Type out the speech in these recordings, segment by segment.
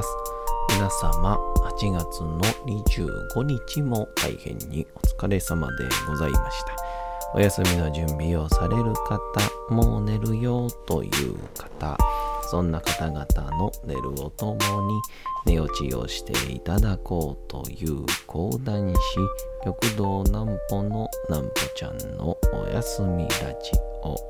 ます。皆様、8月の25日も大変にお疲れ様でございました。お休みの準備をされる方、もう寝るよという方、そんな方々の寝るをともに寝落ちをしていただこうという講談師、極道南歩の南歩ちゃんのお休みラジオ。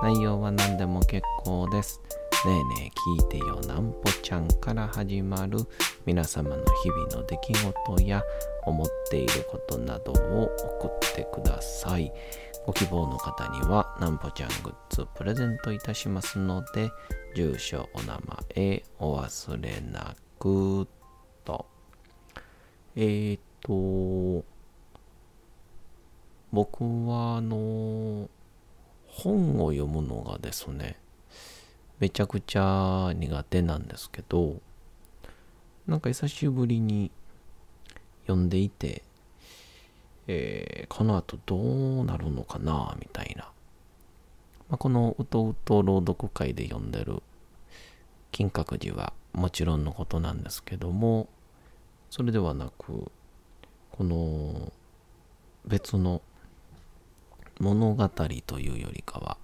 内容は何でも結構です。ねえねえ聞いてよなんぽちゃんから始まる皆様の日々の出来事や思っていることなどを送ってください。ご希望の方にはなんぽちゃんグッズプレゼントいたしますので、住所、お名前、お忘れなくと。えーと、僕はあの、本を読むのがですね、めちゃくちゃ苦手なんですけど、なんか久しぶりに読んでいて、えー、この後どうなるのかな、みたいな。まあ、このうとうと朗読会で読んでる金閣寺はもちろんのことなんですけども、それではなく、この別の物語というよりかは、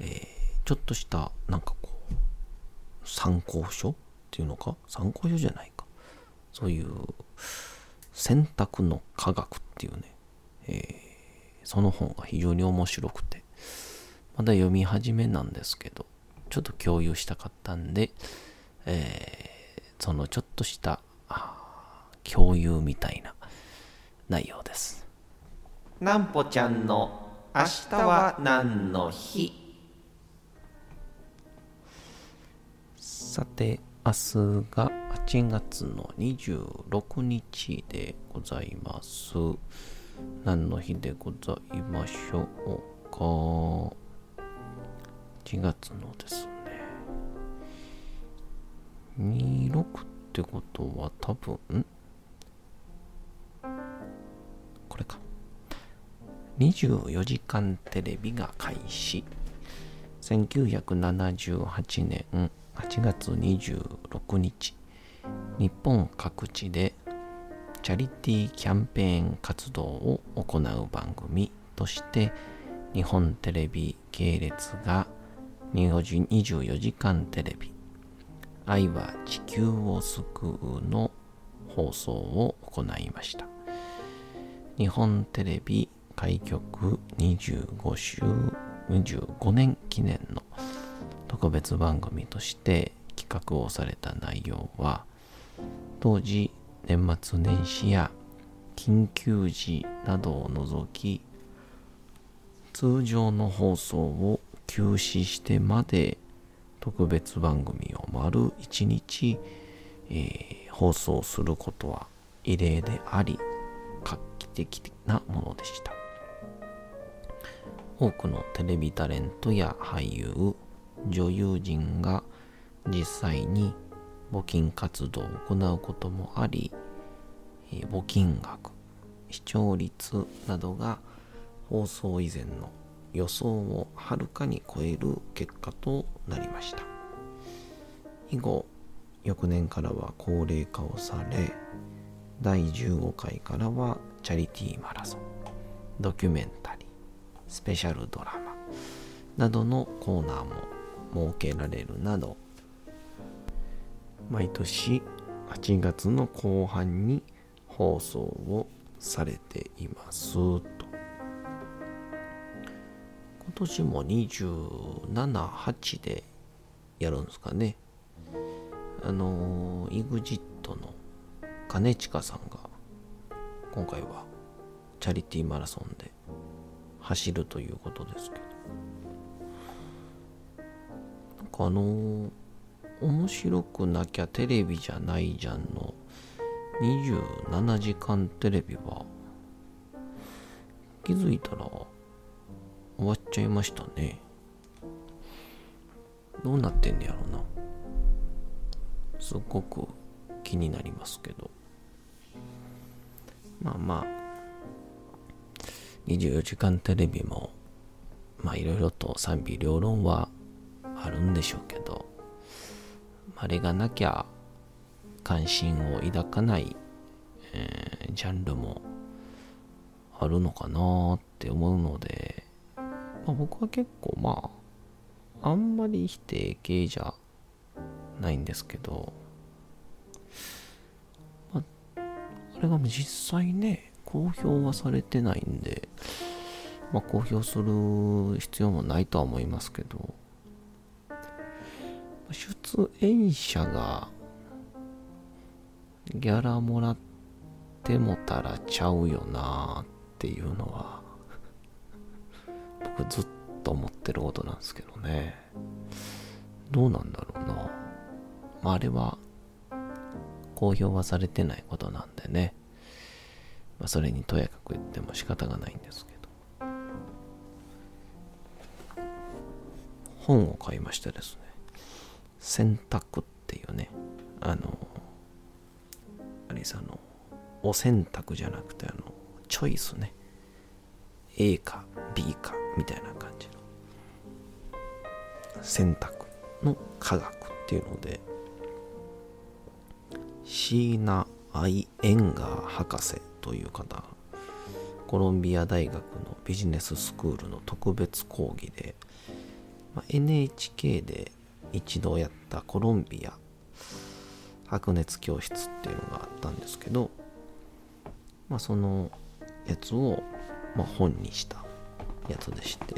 えー、ちょっとしたなんかこう参考書っていうのか？参考書じゃないか。そういう選択の科学っていうね、えー、その本が非常に面白くてまだ読み始めなんですけどちょっと共有したかったんで、えー、そのちょっとした共有みたいな内容です。なんぽちゃんの明日は何の日？さて明日が8月の26日でございます。何の日でございましょうか？8月のですね。26ってことは多分24時間テレビが開始。1978年8月26日。日本各地でチャリティーキャンペーン活動を行う番組として日本テレビ系列が24時間テレビ。愛は地球を救うの放送を行いました。日本テレビ開局25周25年記念の特別番組として企画をされた内容は当時年末年始や緊急時などを除き通常の放送を休止してまで特別番組を丸1日、えー、放送することは異例であり画期的なものでした。多くのテレビタレントや俳優、女優陣が実際に募金活動を行うこともあり、募金額、視聴率などが放送以前の予想をはるかに超える結果となりました。以後、翌年からは高齢化をされ、第15回からはチャリティーマラソン、ドキュメンタリー、スペシャルドラマなどのコーナーも設けられるなど毎年8月の後半に放送をされていますと。今年も278でやるんですかね。あの EXIT の兼近さんが今回はチャリティーマラソンで走るということですけど。かあの面白くなきゃテレビじゃないじゃんの27時間テレビは気づいたら終わっちゃいましたね。どうなってんねやろな。すっごく気になりますけど。まあまあ24時間テレビもまあいろいろと賛否両論はあるんでしょうけどあれがなきゃ関心を抱かない、えー、ジャンルもあるのかなって思うので、まあ、僕は結構まああんまり否定系じゃないんですけど、まあ、あれが実際ね公表はされてないんで、まあ、公表する必要もないとは思いますけど出演者がギャラもらってもたらちゃうよなっていうのは僕ずっと思ってることなんですけどね。どうなんだろうな。まああれは公表はされてないことなんでね、まあ、それにとやかく言っても仕方がないんですけど。本を買いましてですね選択っていうねあのあれさのお選択じゃなくてあのチョイスね。A か B かみたいな感じの。選択の科学っていうのでシーナ・アイ・エンガー博士という方コロンビア大学のビジネススクールの特別講義で、まあ、NHK で一度やったコロンビア白熱教室っていうのがあったんですけど、まあ、そのやつを、まあ、本にしたやつでして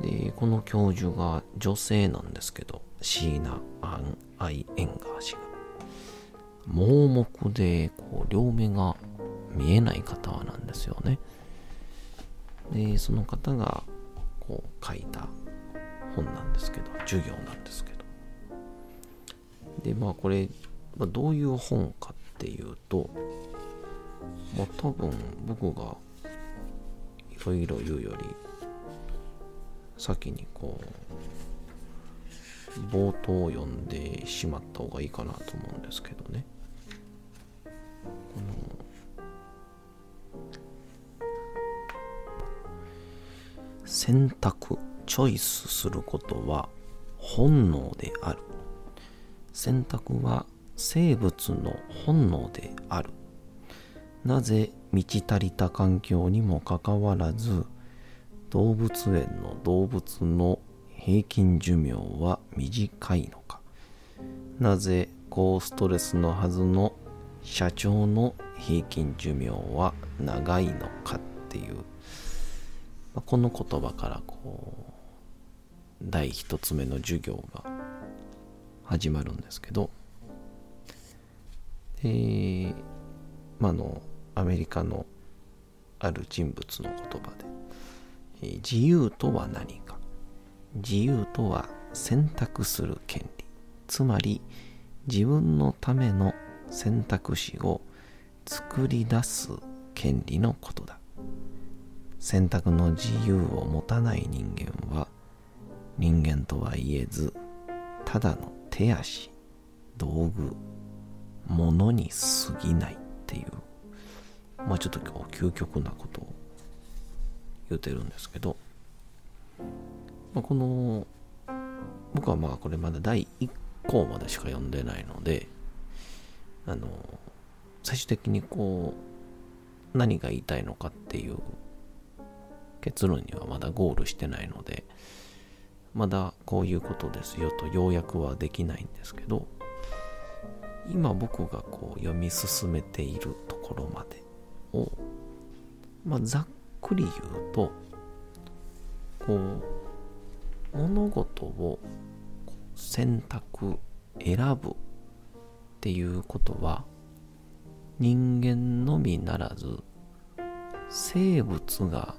でこの教授が女性なんですけどシーナ・アン・アイ・エンガー氏が。盲目でこう両目が見えない方なんですよね。でその方がこう書いた本なんですけど授業なんですけど。でまあこれ、まあ、どういう本かっていうとまあ多分僕がいろいろ言うより先にこう冒頭を読んでしまった方がいいかなと思うんですけどね。選択チョイスすることは本能である。選択は生物の本能である。なぜ満ち足りた環境にもかかわらず動物園の動物の平均寿命は短いのか。なぜ高ストレスのはずの社長の平均寿命は長いのかっていう、まあ、この言葉からこう第一つ目の授業が始まるんですけど、え、まあのアメリカのある人物の言葉で、自由とは何か。自由とは選択する権利。つまり自分のための選択肢を作り出す権利のことだ。選択の自由を持たない人間は人間とは言えずただの手足道具物に過ぎないっていうまあちょっと究極なことを言うてるんですけど、まあ、この僕はまあこれまだ第1項までしか読んでないのであの最終的にこう何が言いたいのかっていう結論にはまだゴールしてないのでまだこういうことですよと要約はできないんですけど今僕がこう読み進めているところまでを、まあ、ざっくり言うとこう物事を選択選ぶっていうことは人間のみならず生物が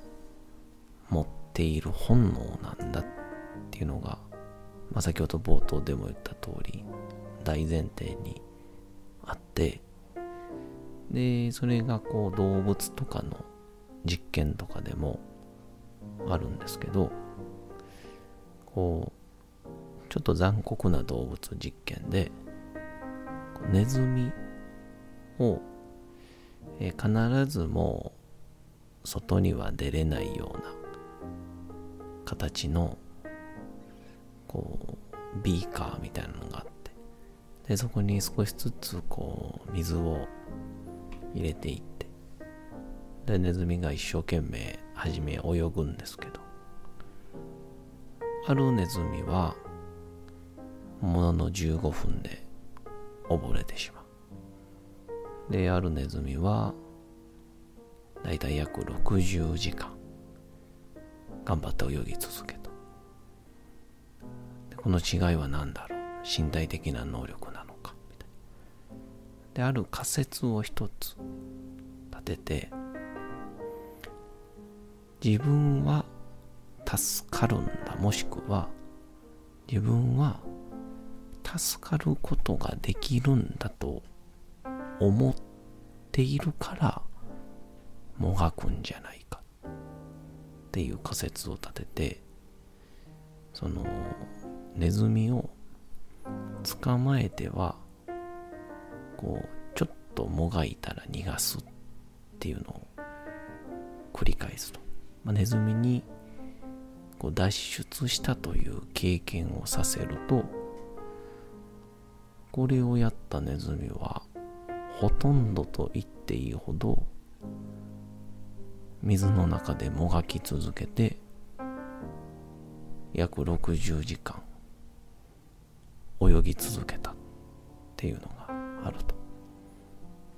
持っている本能なんだっていうのがまあ、先ほど冒頭でも言った通り大前提にあってでそれがこう動物とかの実験とかでもあるんですけどこうちょっと残酷な動物実験でネズミを、え必ずもう外には出れないような形のこうビーカーみたいなのがあってでそこに少しずつこう水を入れていってでネズミが一生懸命初め泳ぐんですけどあるネズミはものの15分で溺れてしまう。であるネズミはだいたい約60時間頑張って泳ぎ続けた。この違いは何だろう？身体的な能力なのか？である仮説を一つ立てて自分は助かるんだ。もしくは自分は助かることができるんだと思っているからもがくんじゃないかっていう仮説を立ててそのネズミを捕まえてはこうちょっともがいたら逃がすっていうのを繰り返すと、まあ、ネズミにこう脱出したという経験をさせるとこれをやったネズミはほとんどと言っていいほど水の中でもがき続けて約60時間泳ぎ続けたっていうのがあると。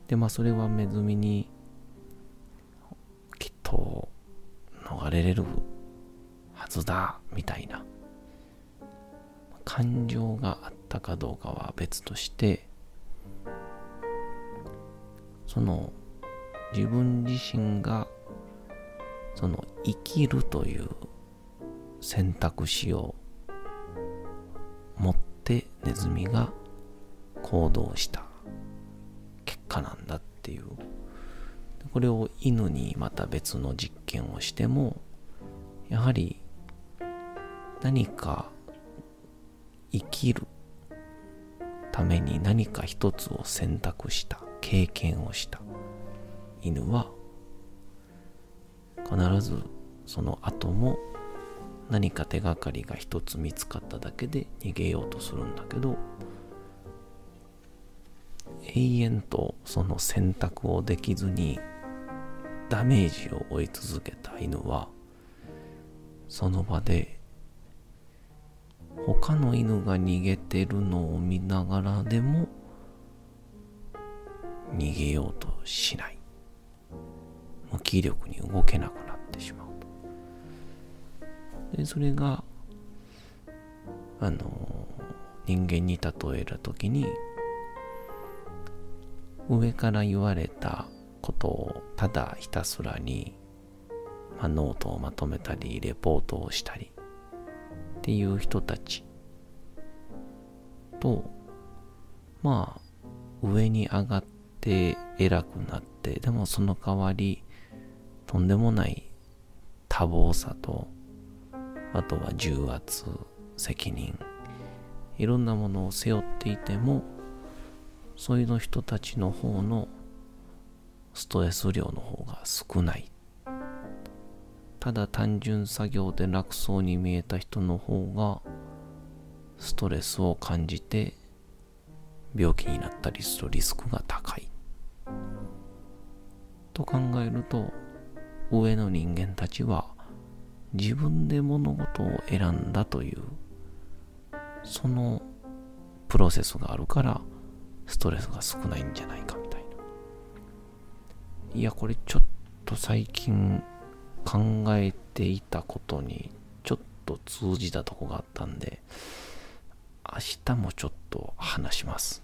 で、まあそれはネズミにきっと逃れれるはずだみたいな感情があったかどうかは別としてその自分自身がその生きるという選択肢を持ってネズミが行動した結果なんだっていう。これを犬にまた別の実験をしてもやはり何か生きるために何か一つを選択した経験をした。犬は必ずその後も何か手がかりが一つ見つかっただけで逃げようとするんだけど永遠とその選択をできずにダメージを負い続けた犬はその場で他の犬が逃げてるのを見ながらでも逃げようとしない。無気力に動けなくなってしまう。でそれがあの人間に例えた時に上から言われたことをただひたすらに、まあ、ノートをまとめたりレポートをしたりっていう人たちとまあ上に上がって偉くなってでもその代わりとんでもない多忙さとあとは重圧、責任、いろんなものを背負っていても、そういうの人たちの方のストレス量の方が少ない。ただ単純作業で楽そうに見えた人の方がストレスを感じて病気になったりするリスクが高い。と考えると上の人間たちは自分で物事を選んだというそのプロセスがあるからストレスが少ないんじゃないかみたいないやこれちょっと最近考えていたことにちょっと通じたとこがあったんで明日もちょっと話します。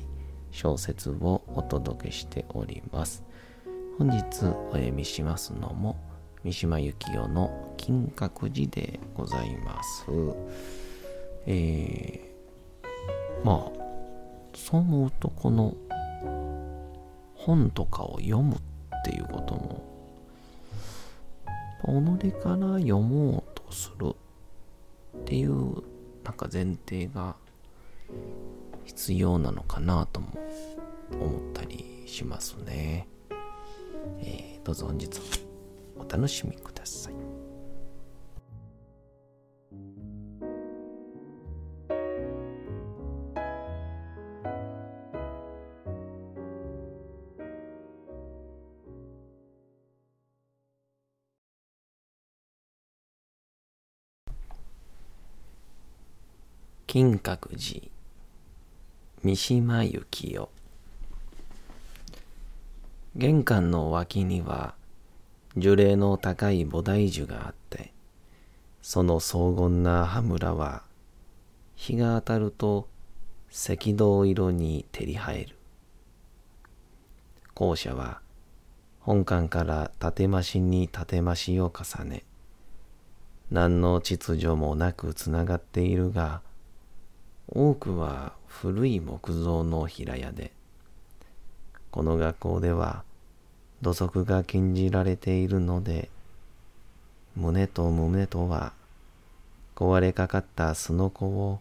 小説をお届けしております。本日お読みしますのも三島由紀夫の金閣寺でございます。えー、まあ、そう思うとこの本とかを読むっていうことも、己から読もうとするっていうなんか前提が必要なのかなとも思ったりしますね。えー、どうぞ本日お楽しみください。金閣寺三島由紀夫。玄関の脇には樹齢の高い菩提樹があってその荘厳な羽村は日が当たると赤銅色に照り映える。校舎は本館から建増しに建増しを重ね何の秩序もなくつながっているが多くは古い木造の平屋で、この学校では土足が禁じられているので、胸と胸とは壊れかかったすのこを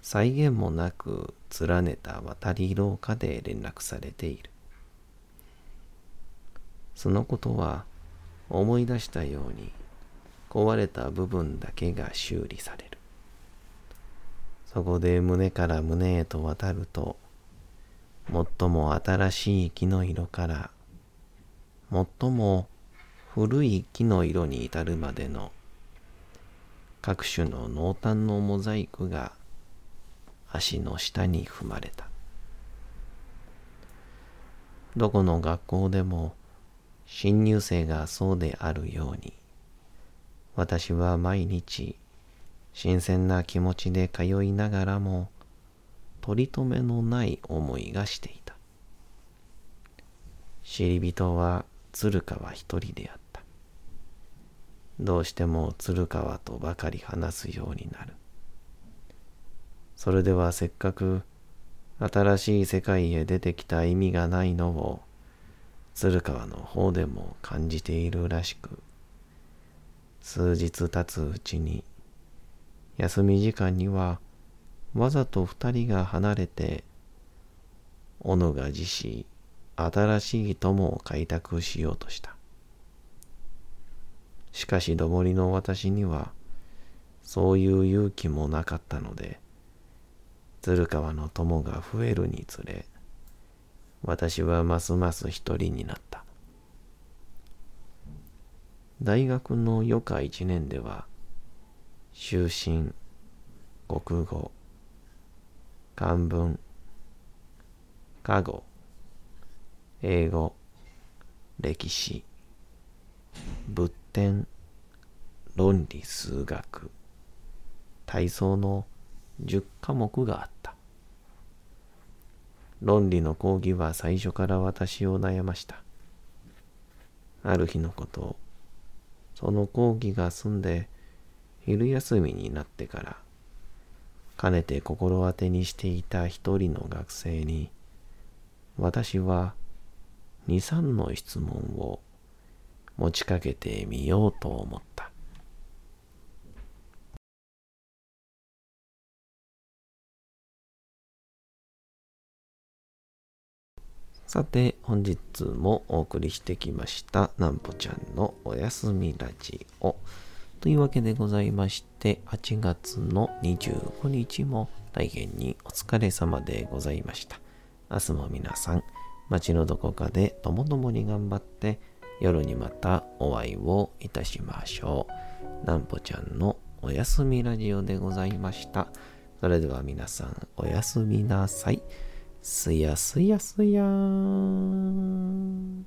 際限もなく連ねた渡り廊下で連絡されている。そのことは思い出したように壊れた部分だけが修理される。そこで胸から胸へと渡ると、最も新しい木の色から、最も古い木の色に至るまでの各種の濃淡のモザイクが足の下に踏まれた。どこの学校でも新入生がそうであるように、私は毎日新鮮な気持ちで通いながらも取り留めのない思いがしていた。知り人は鶴川一人であった。どうしても鶴川とばかり話すようになる。それではせっかく新しい世界へ出てきた意味がないのを鶴川の方でも感じているらしく数日経つうちに休み時間にはわざと二人が離れて小野が自し新しい友を開拓しようとした。しかしどもりの私にはそういう勇気もなかったので鶴川の友が増えるにつれ私はますます一人になった大学の余暇一年では修身、国語、漢文、科語、英語、歴史、仏典、論理数学、体操の10科目があった。論理の講義は最初から私を悩ました。ある日のこと、その講義が済んで、昼休みになってから、かねて心当てにしていた一人の学生に、私は二三の質問を持ちかけてみようと思った。さて、本日もお送りしてきました、なんぽちゃんのおやすみラジオ。というわけでございまして、8月の25日も大変にお疲れ様でございました。明日も皆さん、街のどこかでともどもに頑張って夜にまたお会いをいたしましょう。なんぽちゃんのおやすみラジオでございました。それでは皆さんおやすみなさい。すやすやすやーん。